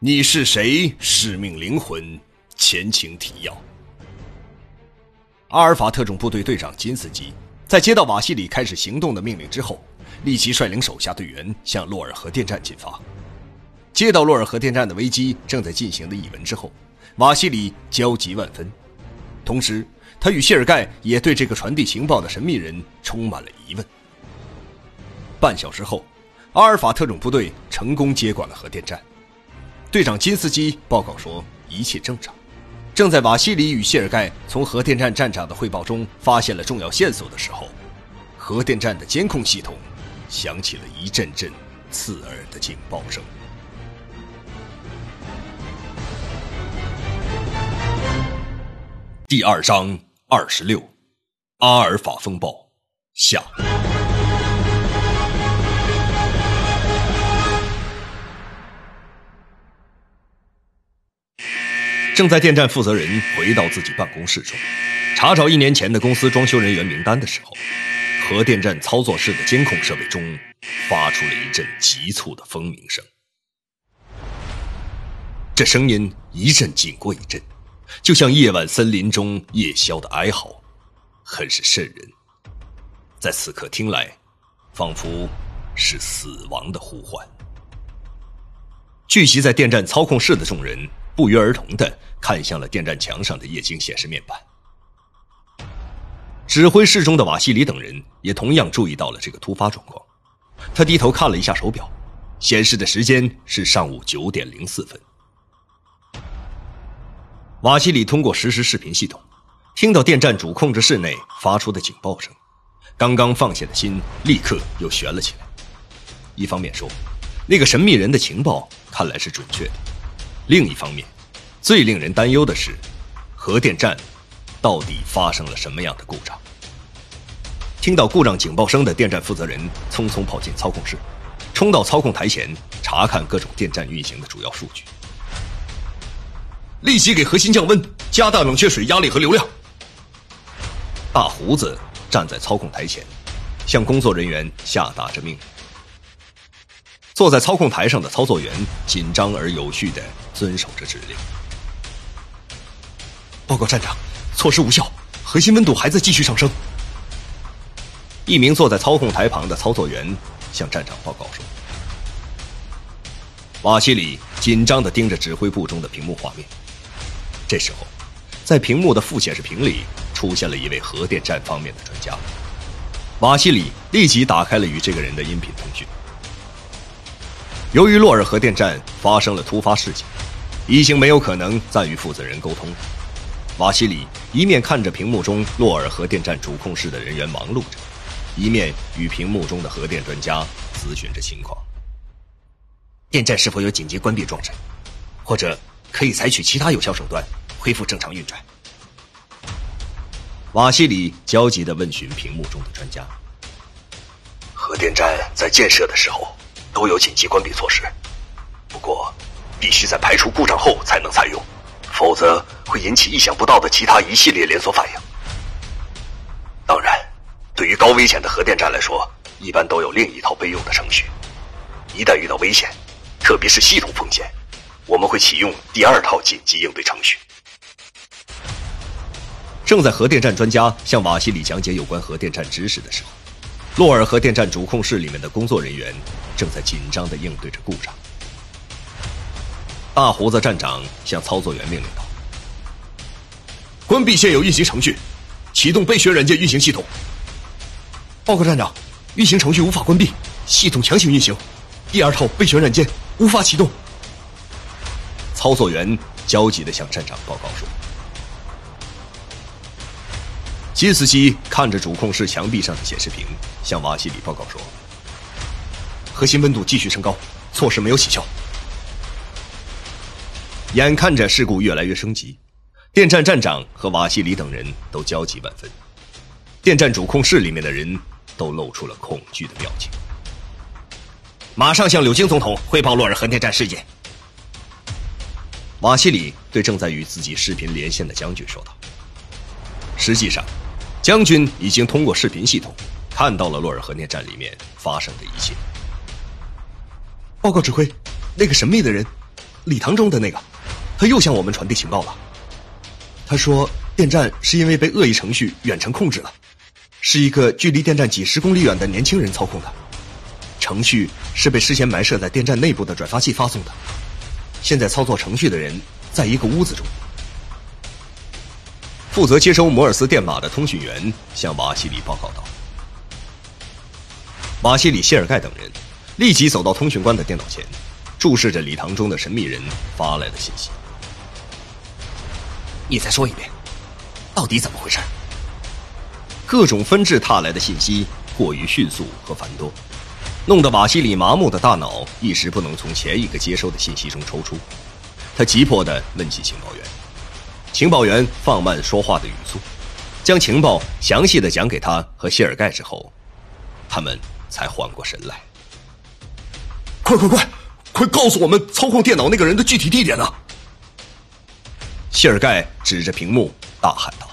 你是谁？使命灵魂，前情提要。阿尔法特种部队队长金斯基在接到瓦西里开始行动的命令之后，立即率领手下队员向洛尔核电站进发。接到洛尔核电站的危机正在进行的一文之后，瓦西里焦急万分，同时他与谢尔盖也对这个传递情报的神秘人充满了疑问。半小时后，阿尔法特种部队成功接管了核电站。队长金斯基报告说一切正常。正在瓦西里与谢尔盖从核电站站长的汇报中发现了重要线索的时候，核电站的监控系统响起了一阵阵刺耳的警报声。第二章二十六，阿尔法风暴下。正在电站负责人回到自己办公室中，查找一年前的公司装修人员名单的时候，核电站操作室的监控设备中发出了一阵急促的蜂鸣声。这声音一阵紧过一阵，就像夜晚森林中夜枭的哀嚎，很是瘆人。在此刻听来，仿佛是死亡的呼唤。聚集在电站操控室的众人。不约而同的看向了电站墙上的液晶显示面板。指挥室中的瓦西里等人也同样注意到了这个突发状况。他低头看了一下手表，显示的时间是上午九点零四分。瓦西里通过实时视频系统，听到电站主控制室内发出的警报声，刚刚放下的心立刻又悬了起来。一方面说，那个神秘人的情报看来是准确的。另一方面，最令人担忧的是，核电站到底发生了什么样的故障？听到故障警报声的电站负责人匆匆跑进操控室，冲到操控台前查看各种电站运行的主要数据。立即给核心降温，加大冷却水压力和流量。大胡子站在操控台前，向工作人员下达着命令。坐在操控台上的操作员紧张而有序的遵守着指令。报告站长，措施无效，核心温度还在继续上升。一名坐在操控台旁的操作员向站长报告说：“瓦西里紧张的盯着指挥部中的屏幕画面。这时候，在屏幕的副显示屏里出现了一位核电站方面的专家。瓦西里立即打开了与这个人的音频通讯。”由于洛尔核电站发生了突发事件，已经没有可能再与负责人沟通。瓦西里一面看着屏幕中洛尔核电站主控室的人员忙碌着，一面与屏幕中的核电专家咨询着情况。电站是否有紧急关闭状态，或者可以采取其他有效手段恢复正常运转？瓦西里焦急地问询屏幕中的专家。核电站在建设的时候。都有紧急关闭措施，不过必须在排除故障后才能采用，否则会引起意想不到的其他一系列连锁反应。当然，对于高危险的核电站来说，一般都有另一套备用的程序。一旦遇到危险，特别是系统风险，我们会启用第二套紧急应对程序。正在核电站专家向瓦西里讲解有关核电站知识的时候。洛尔核电站主控室里面的工作人员正在紧张地应对着故障。大胡子站长向操作员命令道：“关闭现有运行程序，启动备选软件运行系统。”报告站长，运行程序无法关闭，系统强行运行，第二套备选软件无法启动。操作员焦急地向站长报告说。金斯基看着主控室墙壁上的显示屏，向瓦西里报告说：“核心温度继续升高，措施没有起效。”眼看着事故越来越升级，电站站长和瓦西里等人都焦急万分，电站主控室里面的人都露出了恐惧的表情。马上向柳京总统汇报洛尔核电站事件。瓦西里对正在与自己视频连线的将军说道：“实际上。”将军已经通过视频系统看到了洛尔核电站里面发生的一切。报告指挥，那个神秘的人礼堂中的那个，他又向我们传递情报了。他说，电站是因为被恶意程序远程控制了，是一个距离电站几十公里远的年轻人操控的。程序是被事先埋设在电站内部的转发器发送的。现在操作程序的人在一个屋子中。负责接收摩尔斯电码的通讯员向瓦西里报告道。瓦西里、谢尔盖等人立即走到通讯官的电脑前，注视着礼堂中的神秘人发来的信息。你再说一遍，到底怎么回事？各种纷至沓来的信息过于迅速和繁多。弄得瓦西里麻木的大脑一时不能从前一个接收的信息中抽出，他急迫地问起情报员。情报员放慢说话的语速，将情报详细的讲给他和谢尔盖之后，他们才缓过神来。快快快，快告诉我们操控电脑那个人的具体地点啊！谢尔盖指着屏幕大喊道，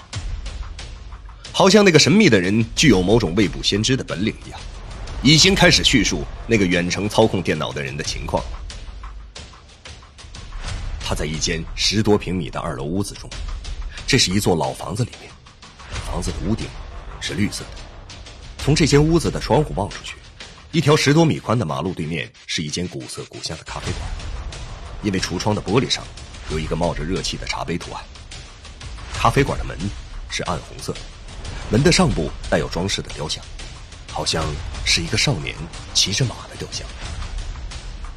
好像那个神秘的人具有某种未卜先知的本领一样。已经开始叙述那个远程操控电脑的人的情况。他在一间十多平米的二楼屋子中，这是一座老房子里面，房子的屋顶是绿色的。从这间屋子的窗户望出去，一条十多米宽的马路对面是一间古色古香的咖啡馆，因为橱窗的玻璃上有一个冒着热气的茶杯图案。咖啡馆的门是暗红色的，门的上部带有装饰的雕像。好像是一个少年骑着马的雕像。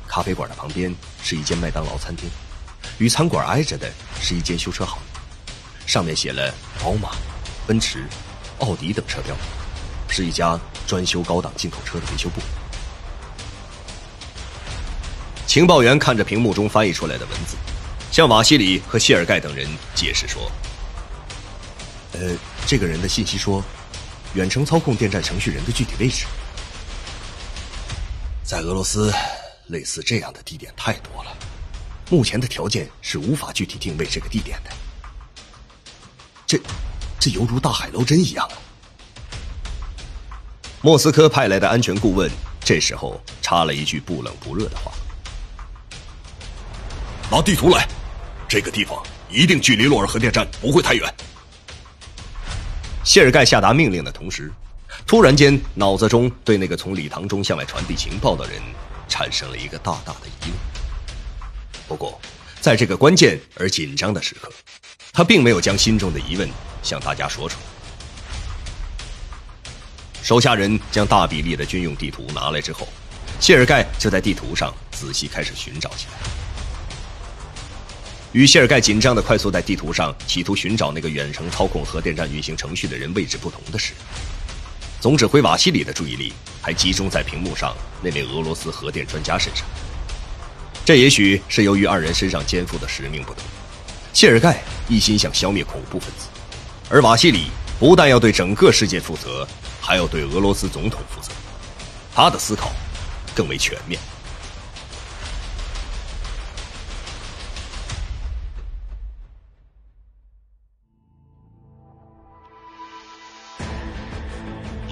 咖啡馆的旁边是一间麦当劳餐厅，与餐馆挨着的是一间修车行，上面写了宝马、奔驰、奥迪等车标，是一家专修高档进口车的维修部。情报员看着屏幕中翻译出来的文字，向瓦西里和谢尔盖等人解释说：“呃，这个人的信息说。”远程操控电站程序人的具体位置，在俄罗斯，类似这样的地点太多了。目前的条件是无法具体定位这个地点的。这，这犹如大海捞针一样啊！莫斯科派来的安全顾问这时候插了一句不冷不热的话：“拿地图来，这个地方一定距离洛尔核电站不会太远。”谢尔盖下达命令的同时，突然间脑子中对那个从礼堂中向外传递情报的人产生了一个大大的疑问。不过，在这个关键而紧张的时刻，他并没有将心中的疑问向大家说出来。手下人将大比例的军用地图拿来之后，谢尔盖就在地图上仔细开始寻找起来。与谢尔盖紧张的快速在地图上企图寻找那个远程操控核电站运行程序的人位置不同的是，总指挥瓦西里的注意力还集中在屏幕上那位俄罗斯核电专家身上。这也许是由于二人身上肩负的使命不同，谢尔盖一心想消灭恐怖分子，而瓦西里不但要对整个世界负责，还要对俄罗斯总统负责。他的思考更为全面。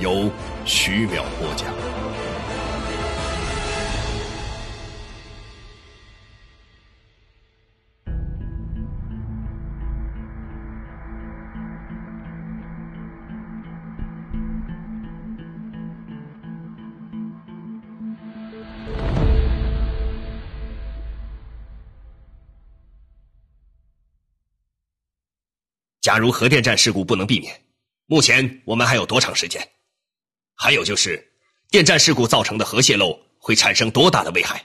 由。徐淼播讲。假如核电站事故不能避免，目前我们还有多长时间？还有就是，电站事故造成的核泄漏会产生多大的危害？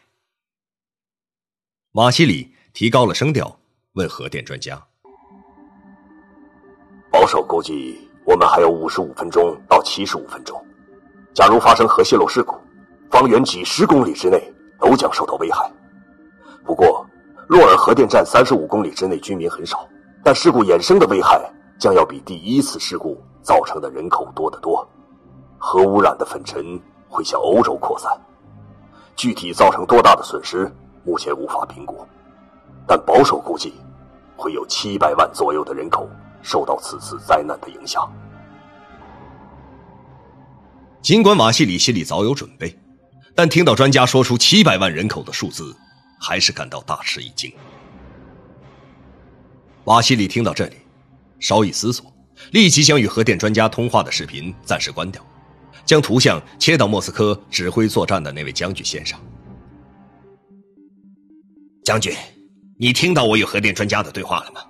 马西里提高了声调问核电专家：“保守估计，我们还有五十五分钟到七十五分钟。假如发生核泄漏事故，方圆几十公里之内都将受到危害。不过，洛尔。”核电站三十五公里之内居民很少，但事故衍生的危害将要比第一次事故造成的人口多得多。核污染的粉尘会向欧洲扩散，具体造成多大的损失，目前无法评估，但保守估计，会有七百万左右的人口受到此次灾难的影响。尽管瓦西里心里早有准备，但听到专家说出七百万人口的数字，还是感到大吃一惊。瓦西里听到这里，稍一思索，立即将与核电专家通话的视频暂时关掉，将图像切到莫斯科指挥作战的那位将军线上。将军，你听到我与核电专家的对话了吗？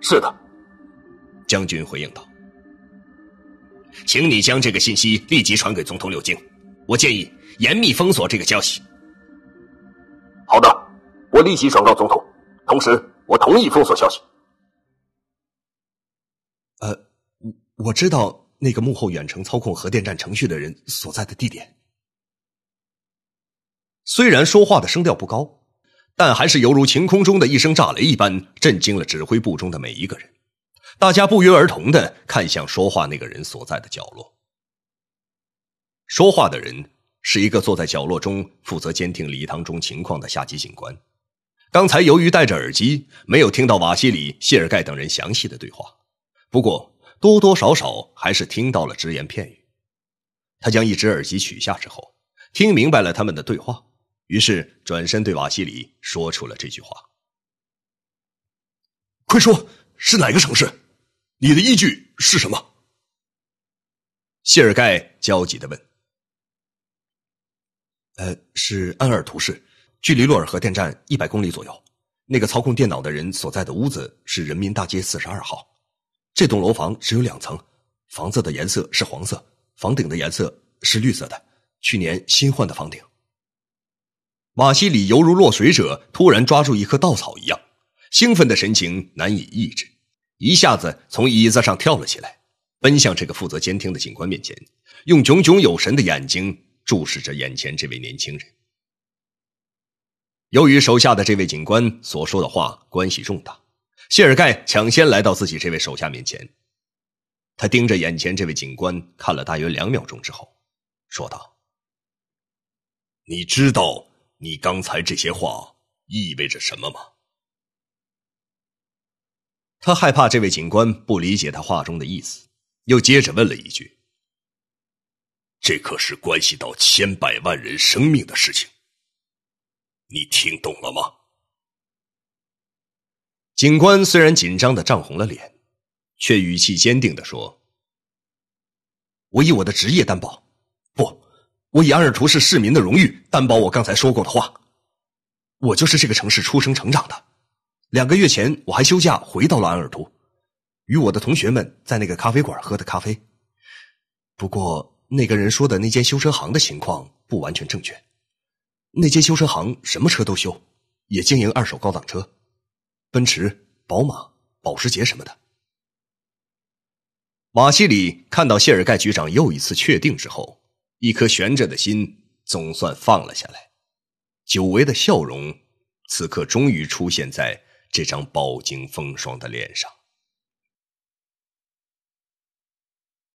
是的，将军回应道。请你将这个信息立即传给总统柳京，我建议严密封锁这个消息。好的，我立即转告总统。同时，我同意封锁消息。呃，我我知道那个幕后远程操控核电站程序的人所在的地点。虽然说话的声调不高，但还是犹如晴空中的一声炸雷一般，震惊了指挥部中的每一个人。大家不约而同的看向说话那个人所在的角落。说话的人是一个坐在角落中负责监听礼堂中情况的下级警官。刚才由于戴着耳机，没有听到瓦西里、谢尔盖等人详细的对话，不过多多少少还是听到了只言片语。他将一只耳机取下之后，听明白了他们的对话，于是转身对瓦西里说出了这句话：“快说，是哪个城市？”你的依据是什么？谢尔盖焦急的问。呃，是安尔图市，距离洛尔核电站一百公里左右。那个操控电脑的人所在的屋子是人民大街四十二号。这栋楼房只有两层，房子的颜色是黄色，房顶的颜色是绿色的，去年新换的房顶。马西里犹如落水者突然抓住一棵稻草一样，兴奋的神情难以抑制。一下子从椅子上跳了起来，奔向这个负责监听的警官面前，用炯炯有神的眼睛注视着眼前这位年轻人。由于手下的这位警官所说的话关系重大，谢尔盖抢先来到自己这位手下面前。他盯着眼前这位警官看了大约两秒钟之后，说道：“你知道你刚才这些话意味着什么吗？”他害怕这位警官不理解他话中的意思，又接着问了一句：“这可是关系到千百万人生命的事情，你听懂了吗？”警官虽然紧张的涨红了脸，却语气坚定的说：“我以我的职业担保，不，我以安尔图市市民的荣誉担保我刚才说过的话。我就是这个城市出生成长的。”两个月前，我还休假回到了安尔图，与我的同学们在那个咖啡馆喝的咖啡。不过，那个人说的那间修车行的情况不完全正确。那间修车行什么车都修，也经营二手高档车，奔驰、宝马、保时捷什么的。瓦西里看到谢尔盖局长又一次确定之后，一颗悬着的心总算放了下来，久违的笑容此刻终于出现在。这张饱经风霜的脸上。